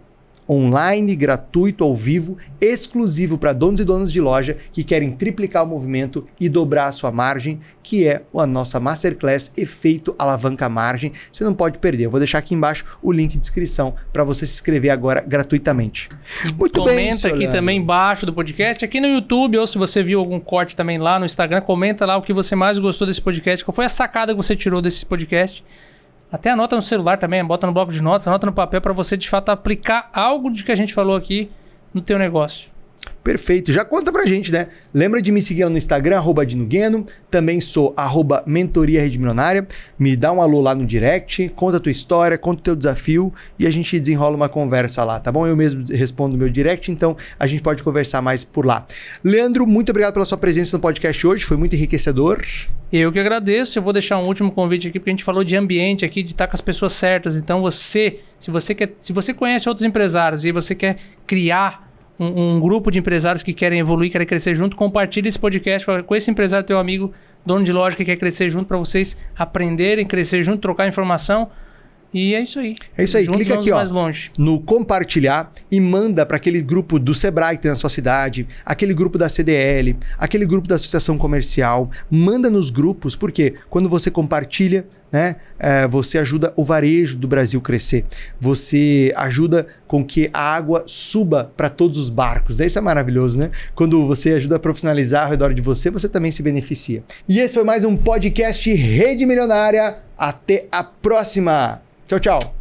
online, gratuito, ao vivo, exclusivo para donos e donas de loja que querem triplicar o movimento e dobrar a sua margem, que é a nossa Masterclass Efeito Alavanca Margem. Você não pode perder. Eu vou deixar aqui embaixo o link de inscrição para você se inscrever agora gratuitamente.
Muito comenta bem, Comenta aqui também embaixo do podcast, aqui no YouTube, ou se você viu algum corte também lá no Instagram, comenta lá o que você mais gostou desse podcast, qual foi a sacada que você tirou desse podcast. Até anota no celular também, bota no bloco de notas, anota no papel para você de fato aplicar algo de que a gente falou aqui no teu negócio.
Perfeito. Já conta pra gente, né? Lembra de me seguir lá no Instagram, arroba Dinugueno. Também sou arroba Mentoria Rede Milionária. Me dá um alô lá no direct, conta a tua história, conta o teu desafio e a gente desenrola uma conversa lá, tá bom? Eu mesmo respondo o meu direct, então a gente pode conversar mais por lá. Leandro, muito obrigado pela sua presença no podcast hoje, foi muito enriquecedor.
Eu que agradeço. Eu vou deixar um último convite aqui, porque a gente falou de ambiente aqui, de estar com as pessoas certas. Então você, se você quer, se você conhece outros empresários e você quer criar um, um, grupo de empresários que querem evoluir, querem crescer junto, compartilhe esse podcast com esse empresário, teu amigo, dono de loja que quer crescer junto, para vocês aprenderem, crescer junto, trocar informação. E é isso aí.
É isso aí. Juntos Clica aqui ó, no compartilhar e manda para aquele grupo do Sebrae que tem na sua cidade, aquele grupo da CDL, aquele grupo da Associação Comercial. Manda nos grupos, porque quando você compartilha, né, é, você ajuda o varejo do Brasil crescer. Você ajuda com que a água suba para todos os barcos. Isso é maravilhoso, né? Quando você ajuda a profissionalizar ao redor de você, você também se beneficia. E esse foi mais um podcast Rede Milionária. Até a próxima! Tchau, tchau!